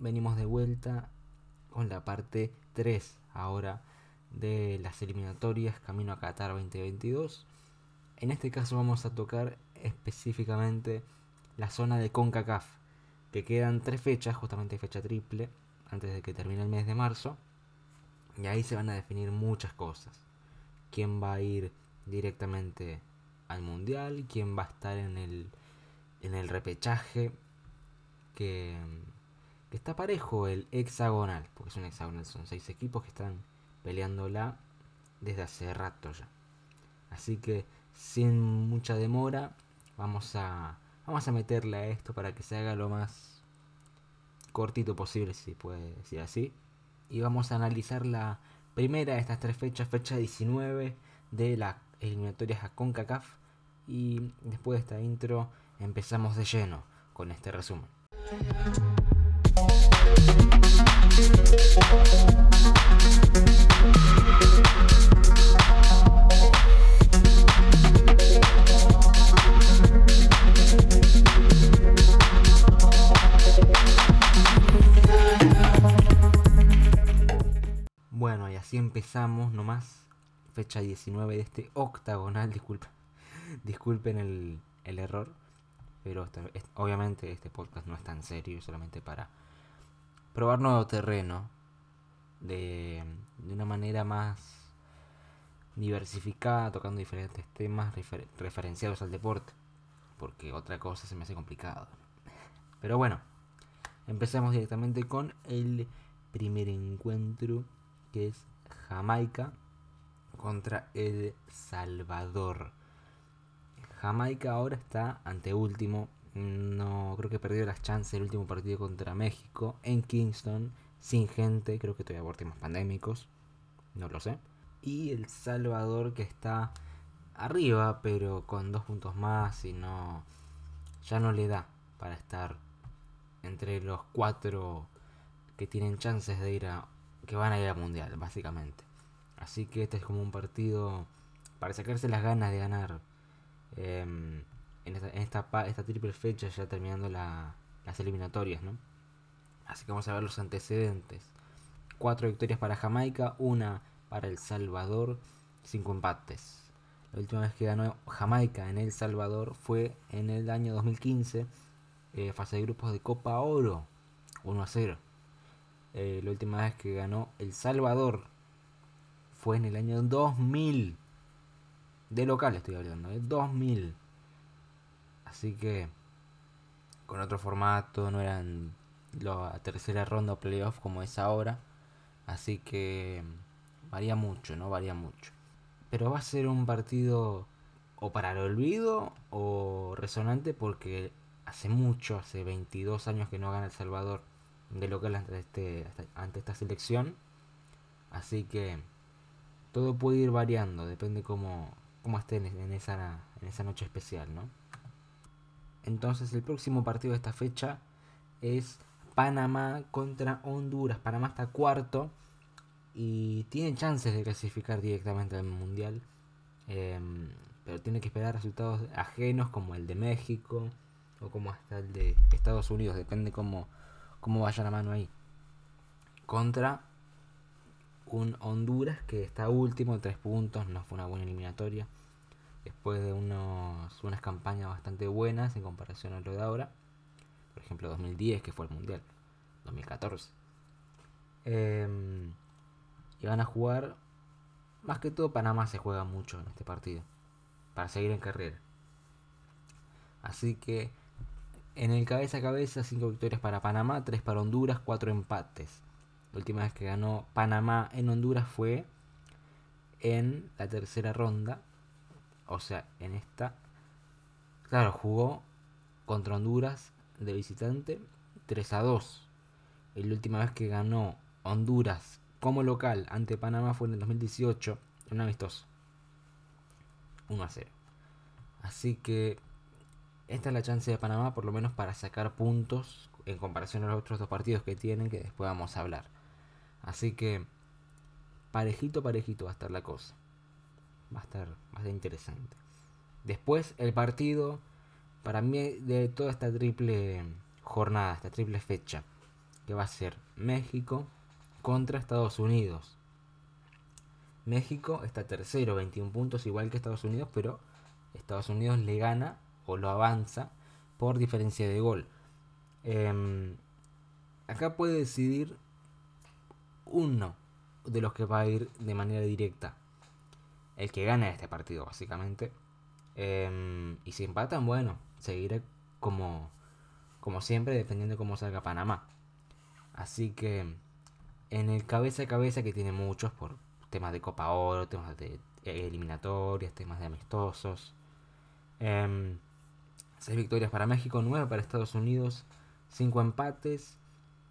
venimos de vuelta con la parte 3 ahora de las eliminatorias Camino a Qatar 2022. En este caso vamos a tocar específicamente la zona de CONCACAF, que quedan tres fechas, justamente fecha triple, antes de que termine el mes de marzo. Y ahí se van a definir muchas cosas. ¿Quién va a ir directamente al mundial, quién va a estar en el, en el repechaje, que, que está parejo el hexagonal, porque es un hexagonal, son seis equipos que están peleándola desde hace rato ya. Así que sin mucha demora, vamos a, vamos a meterle a esto para que se haga lo más cortito posible, si puede decir así. Y vamos a analizar la primera de estas tres fechas, fecha 19 de las eliminatorias a CONCACAF y después de esta intro empezamos de lleno con este resumen. Bueno, y así empezamos nomás. Fecha 19 de este octagonal, disculpa. Disculpen el, error, pero obviamente este podcast no es tan serio, solamente para probar nuevo terreno de, una manera más diversificada, tocando diferentes temas referenciados al deporte, porque otra cosa se me hace complicado. Pero bueno, empezamos directamente con el primer encuentro, que es Jamaica contra El Salvador. Jamaica ahora está ante último. No creo que perdió las chances el último partido contra México en Kingston, sin gente. Creo que todavía por temas pandémicos. No lo sé. Y El Salvador que está arriba, pero con dos puntos más y no. Ya no le da para estar entre los cuatro que tienen chances de ir a. que van a ir al mundial, básicamente. Así que este es como un partido para sacarse las ganas de ganar Em, en, esta, esta, triple fecha, ya terminando las eliminatorias, ¿no? Así que vamos a ver los antecedentes. Cuatro victorias para Jamaica, una para El Salvador, cinco empates. La última vez que ganó Jamaica en El Salvador fue en el año 2015, eh, fase de grupos de Copa Oro, 1 a 0. Eh, la última vez que ganó El Salvador fue en el año 2000 de local estoy hablando, de 2000. Así que con otro formato, no eran la tercera ronda o playoff como es ahora. Así que varía mucho, ¿no? Varía mucho. Pero va a ser un partido o para el olvido o resonante porque hace mucho, hace 22 años que no gana El Salvador de local ante, este, ante esta selección. Así que todo puede ir variando, depende cómo, cómo estén en esa, en esa noche especial, ¿no? Entonces el próximo partido de esta fecha es Panamá contra Honduras. Panamá está cuarto y tiene chances de clasificar directamente al Mundial. Em, pero tiene que esperar resultados ajenos como el de México o como hasta el de Estados Unidos. Depende cómo, cómo vaya la mano ahí. Contra un Honduras que está último, tres puntos, no fue una buena eliminatoria. Después de unos, unas campañas bastante buenas en comparación a lo de ahora. Por ejemplo, 2010, que fue el Mundial. 2014. Em, y van a jugar. Más que todo, Panamá se juega mucho en este partido. Para seguir en carrera. Así que en el cabeza a cabeza, 5 victorias para Panamá, 3 para Honduras, 4 empates. La última vez que ganó Panamá en Honduras fue en la tercera ronda. O sea, en esta. Claro, jugó contra Honduras de visitante 3 a 2. Y la última vez que ganó Honduras como local ante Panamá fue en el 2018, en un amistoso. 1 a 0. Así que esta es la chance de Panamá, por lo menos para sacar puntos en comparación a los otros dos partidos que tienen, que después vamos a hablar. Así que parejito, parejito va a estar la cosa. Va a estar, interesante. Después el partido para mí de toda esta triple jornada, esta triple fecha, que va a ser México contra Estados Unidos. México está tercero, 21 puntos, igual que Estados Unidos, pero Estados Unidos le gana o lo avanza por diferencia de gol. Em, acá puede decidir uno de los que va a ir de manera directa. El que gane este partido, básicamente. Em, y si empatan, bueno, seguiré como, como siempre, dependiendo de cómo salga Panamá. Así que en el cabeza a cabeza, que tiene muchos por temas de Copa Oro, temas de eliminatorias, temas de amistosos. Eh, seis victorias para México, nueve para Estados Unidos, cinco empates.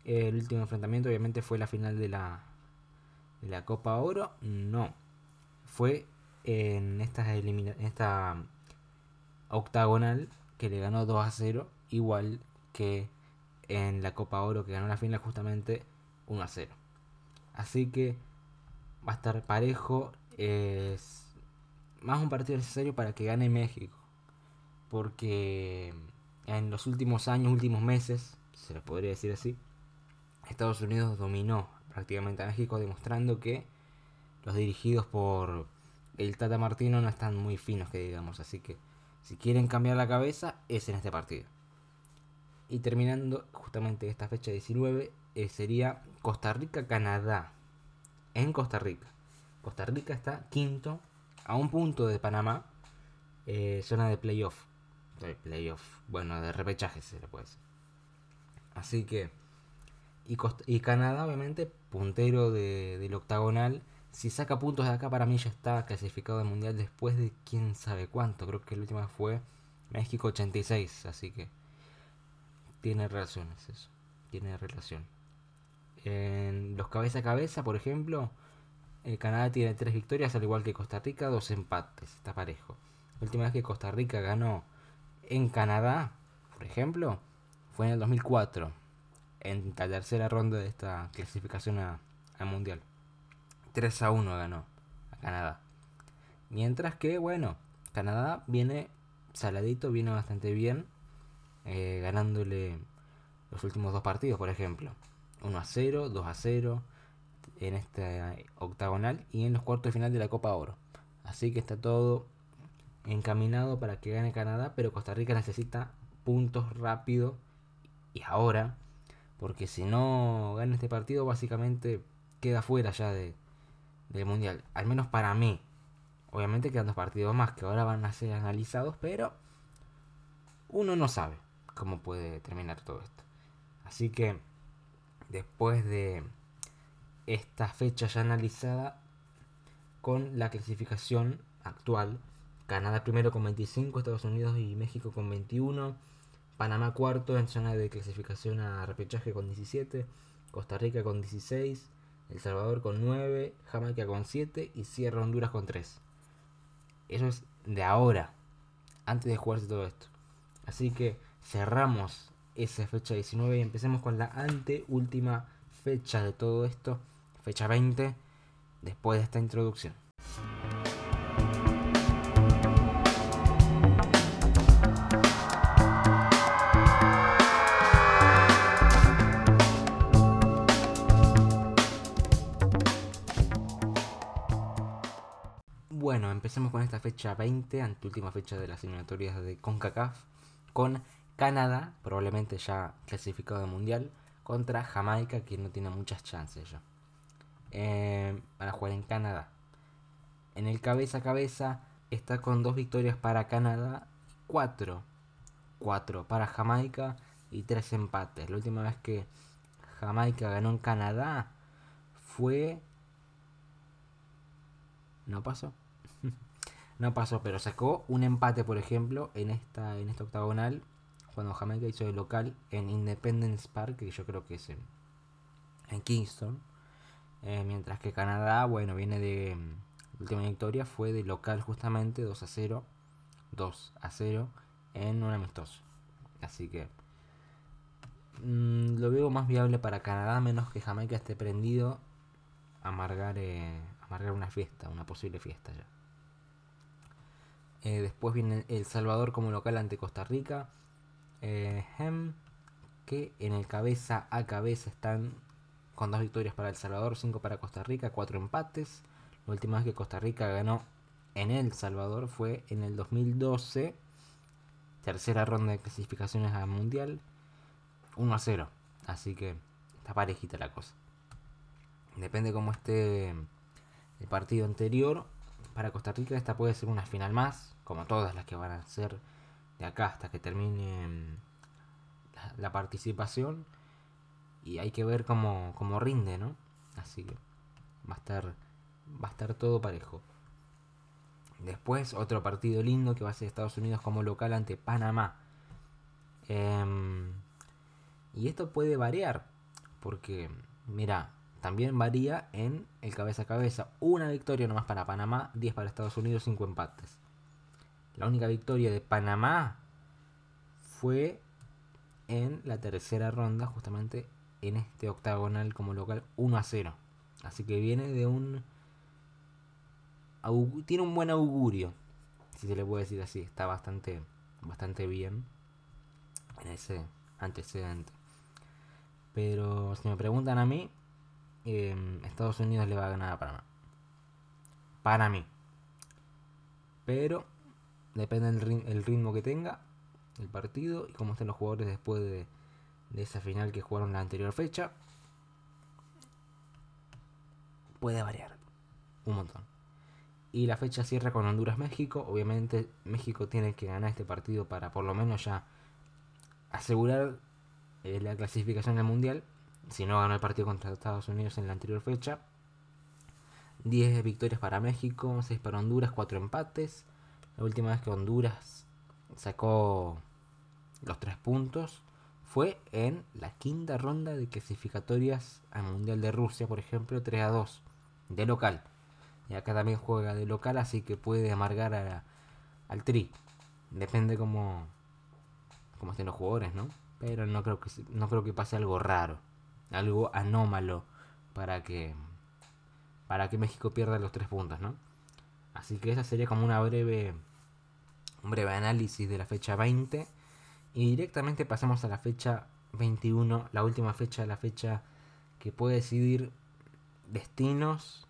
El último enfrentamiento obviamente fue la final de la, de la Copa Oro. No, fue en esta, en esta octagonal que le ganó 2 a 0, igual que en la Copa Oro que ganó la final justamente 1 a 0. Así que va a estar parejo. Es más un partido necesario para que gane México. Porque en los últimos años, últimos meses, se le podría decir así, Estados Unidos dominó prácticamente a México, demostrando que los dirigidos por el Tata Martino no están muy finos, que digamos. Así que si quieren cambiar la cabeza, es en este partido. Y terminando justamente esta fecha 19, eh, sería Costa Rica-Canadá. En Costa Rica. Costa Rica está quinto, a un punto de Panamá, eh, zona de playoff. De playoff, bueno, de repechaje se le puede decir. Así que. Y, y Canadá, obviamente, puntero de, del octagonal. Si saca puntos de acá, para mí ya está clasificado al mundial después de quién sabe cuánto. Creo que la última fue México 86. Así que tiene relaciones eso. Tiene relación. En los cabeza a cabeza, por ejemplo, el Canadá tiene tres victorias, al igual que Costa Rica, dos empates. Está parejo. La última vez que Costa Rica ganó en Canadá, por ejemplo, fue en el 2004, en la tercera ronda de esta clasificación al Mundial. 3 a 1 ganó a Canadá. Mientras que, bueno, Canadá viene saladito, viene bastante bien, eh, ganándole los últimos dos partidos, por ejemplo. 1 a 0, 2 a 0 en esta octagonal y en los cuartos de final de la Copa Oro. Así que está todo encaminado para que gane Canadá, pero Costa Rica necesita puntos rápido y ahora, porque si no gana este partido básicamente queda fuera ya de, del Mundial, al menos para mí. Obviamente quedan dos partidos más que ahora van a ser analizados, pero uno no sabe cómo puede terminar todo esto. Así que después de esta fecha ya analizada con la clasificación actual, Canadá primero con 25, Estados Unidos y México con 21, Panamá cuarto en zona de clasificación a repechaje con 17, Costa Rica con 16, El Salvador con 9, Jamaica con 7 y cierra Honduras con 3. Eso es de ahora, antes de jugarse todo esto. Así que cerramos esa fecha 19 y empecemos con la anteúltima fecha de todo esto, fecha 20, después de esta introducción. Empecemos con esta fecha 20, anteúltima fecha de las eliminatorias de CONCACAF, con Canadá, probablemente ya clasificado de mundial, contra Jamaica, que no tiene muchas chances ya. Eh, para jugar en Canadá. En el cabeza a cabeza está con dos victorias para Canadá, cuatro, cuatro para Jamaica y tres empates. La última vez que Jamaica ganó en Canadá fue... No pasó. No pasó, pero sacó un empate, por ejemplo, en esta, en esta octagonal cuando Jamaica hizo de local en Independence Park, que yo creo que es en, Kingston. Eh, mientras que Canadá, bueno, viene de. La última victoria fue de local justamente 2 a 0. 2 a 0 en un amistoso. Así que. Mm, lo veo más viable para Canadá, menos que Jamaica esté prendido a amargar, eh, amargar una fiesta, una posible fiesta ya. Eh, después viene El Salvador como local ante Costa Rica. Eh, que en el cabeza a cabeza están con dos victorias para El Salvador, cinco para Costa Rica, cuatro empates. La última vez que Costa Rica ganó en El Salvador fue en el 2012, tercera ronda de clasificaciones al Mundial, 1 a 0. Así que está parejita la cosa. Depende cómo esté el partido anterior. Para Costa Rica esta puede ser una final más, como todas las que van a ser de acá hasta que termine mm, la, participación. Y hay que ver cómo, cómo rinde, ¿no? Así que va a estar, va a estar todo parejo. Después otro partido lindo que va a ser Estados Unidos como local ante Panamá. Em, y esto puede variar. Porque, mira, también varía en el cabeza a cabeza. Una victoria nomás para Panamá, 10 para Estados Unidos, 5 empates. La única victoria de Panamá fue en la tercera ronda, justamente en este octagonal como local, 1 a 0. Así que viene de un. Tiene un buen augurio, si se le puede decir así. Está bastante, bastante bien en ese antecedente. Pero si me preguntan a mí, Em, Estados Unidos le va a ganar a Panamá. Para mí. Pero depende del ritmo que tenga el partido y cómo estén los jugadores después de, esa final que jugaron la anterior fecha. Puede variar un montón. Y la fecha cierra con Honduras-México. Obviamente México tiene que ganar este partido para por lo menos ya asegurar eh, la clasificación del Mundial si no ganó el partido contra Estados Unidos en la anterior fecha. 10 victorias para México, 6 para Honduras, 4 empates. La última vez que Honduras sacó los 3 puntos fue en la quinta ronda de clasificatorias al Mundial de Rusia, por ejemplo, 3 a 2, de local. Y acá también juega de local, así que puede amargar al tri. Depende cómo, cómo estén los jugadores, ¿no? Pero no creo que, no creo que pase algo raro algo anómalo para que para que México pierda los tres puntos, ¿no? Así que esa sería como una breve un breve análisis de la fecha 20 y directamente pasamos a la fecha 21, la última fecha, la fecha que puede decidir destinos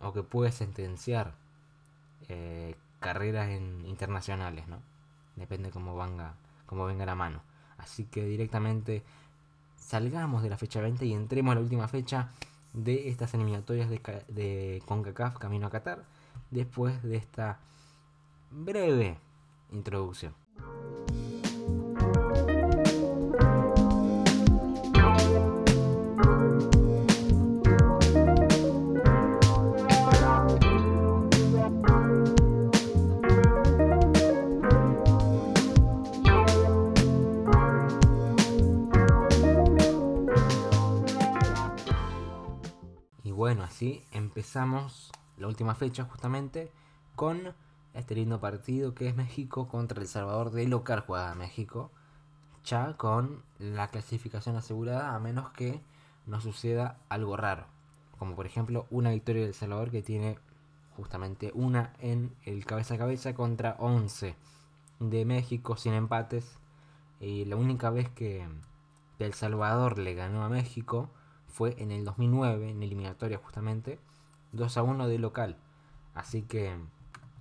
o que puede sentenciar eh, carreras en, internacionales, ¿no? Depende cómo venga, cómo venga la mano. Así que directamente salgamos de la fecha 20 y entremos a la última fecha de estas eliminatorias de, de CONCACAF camino a Qatar después de esta breve introducción. Empezamos la última fecha justamente con este lindo partido que es México contra El Salvador de local juega México. Ya con la clasificación asegurada a menos que no suceda algo raro. Como por ejemplo una victoria del Salvador que tiene justamente una en el cabeza a cabeza contra 11 de México sin empates. Y la única vez que El Salvador le ganó a México fue en el 2009, en eliminatoria justamente, 2 a 1 de local. Así que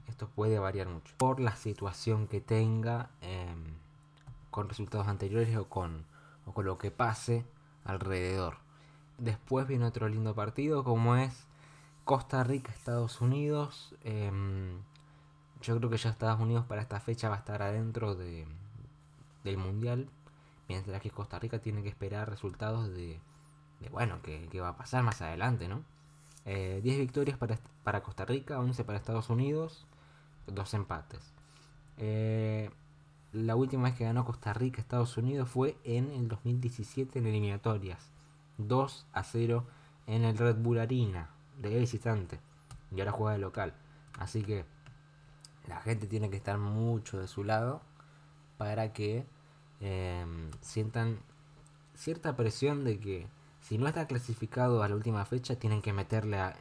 esto puede variar mucho. Por la situación que tenga em, con resultados anteriores o con, o con lo que pase alrededor. Después viene otro lindo partido como es Costa Rica, Estados Unidos. Em, yo creo que ya Estados Unidos para esta fecha va a estar adentro de, del Mundial. Mientras que Costa Rica tiene que esperar resultados de, bueno, que, va a pasar más adelante, ¿no? 10 eh, victorias para, Costa Rica, 11 para Estados Unidos, 2 empates. Eh, la última vez que ganó Costa Rica Estados Unidos fue en el 2017 en eliminatorias. 2 a 0 en el Red Bull Arena de visitante. Y ahora juega de local. Así que la gente tiene que estar mucho de su lado para que eh, sientan cierta presión de que si no está clasificado a la última fecha, tienen que meterle a,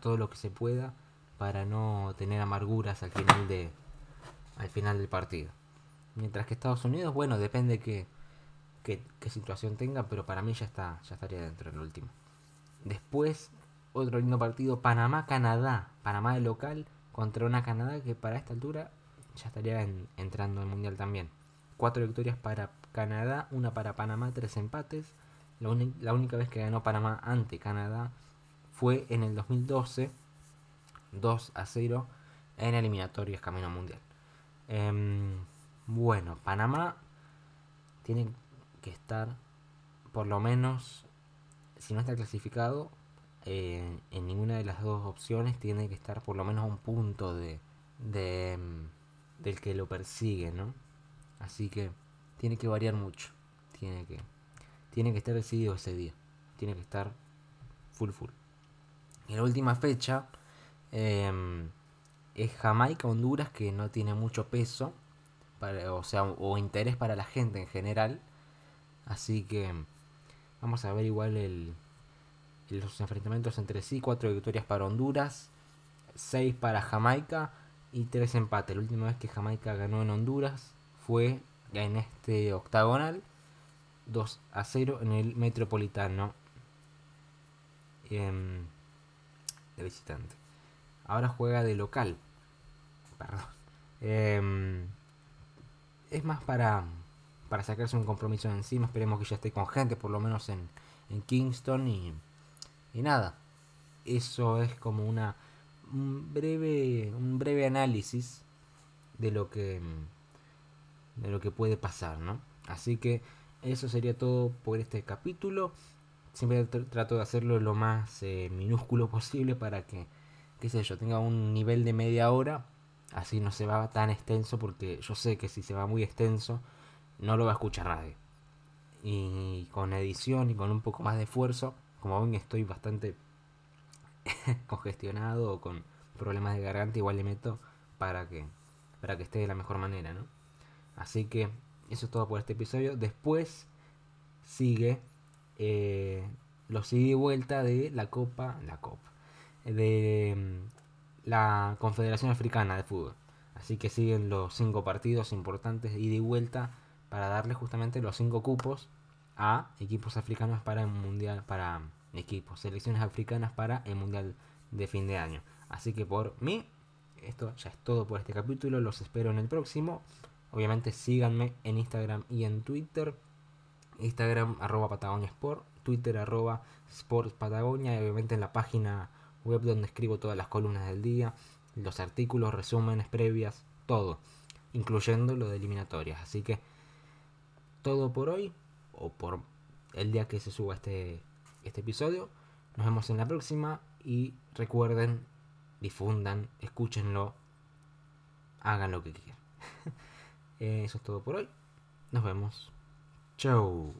todo lo que se pueda para no tener amarguras al final de, al final del partido. Mientras que Estados Unidos, bueno, depende qué, qué, qué situación tenga, pero para mí ya está, ya estaría dentro en el último. Después, otro lindo partido, Panamá-Canadá. Panamá de local contra una Canadá que para esta altura ya estaría entrando al Mundial también. Cuatro victorias para Canadá, una para Panamá, tres empates. La, única vez que ganó Panamá ante Canadá fue en el 2012, 2 a 0 en eliminatorias camino mundial. Em, bueno, Panamá tiene que estar por lo menos, si no está clasificado, eh, en ninguna de las dos opciones tiene que estar por lo menos a un punto de, de em, del que lo persigue, ¿no? Así que tiene que variar mucho. Tiene que, tiene que estar decidido ese día. Tiene que estar full full. Y la última fecha em, es Jamaica-Honduras, que no tiene mucho peso, para, o sea, o interés para la gente en general. Así que vamos a ver igual el, los enfrentamientos entre sí. Cuatro victorias para Honduras, seis para Jamaica y tres empates. La última vez que Jamaica ganó en Honduras fue en este octagonal 2 a 0 en el Metropolitano em, de visitante. Ahora juega de local. Perdón. Em, es más para, para sacarse un compromiso encima. Esperemos que ya esté con gente, por lo menos en, en Kingston. Y, y nada. Eso es como una un breve, un breve análisis de lo que de lo que puede pasar, ¿no? Así que eso sería todo por este capítulo. Siempre trato de hacerlo lo más eh, minúsculo posible para que, qué sé yo, tenga un nivel de media hora. Así no se va tan extenso porque yo sé que si se va muy extenso no lo va a escuchar nadie. Y con edición y con un poco más de esfuerzo, como ven estoy bastante congestionado o con problemas de garganta, igual le meto para que, para que esté de la mejor manera, ¿no? Así que eso es todo por este episodio. Después sigue los ida y vuelta de la Copa, la Copa, de mm, la Confederación Africana de Fútbol. Así que siguen los cinco partidos importantes ida y vuelta para darle justamente los cinco cupos a equipos africanos para el mundial, para equipos, selecciones africanas para el mundial de fin de año. Así que por mí, esto ya es todo por este capítulo. Los espero en el próximo. Obviamente síganme en Instagram y en Twitter. Instagram arroba Patagonia Sport, Twitter arroba Sports Patagonia y obviamente en la página web donde escribo todas las columnas del día, los artículos, resúmenes previas, todo, incluyendo lo de eliminatorias. Así que todo por hoy o por el día que se suba este, este episodio. Nos vemos en la próxima y recuerden, difundan, escúchenlo, hagan lo que quieran. Eso es todo por hoy. Nos vemos. Chau.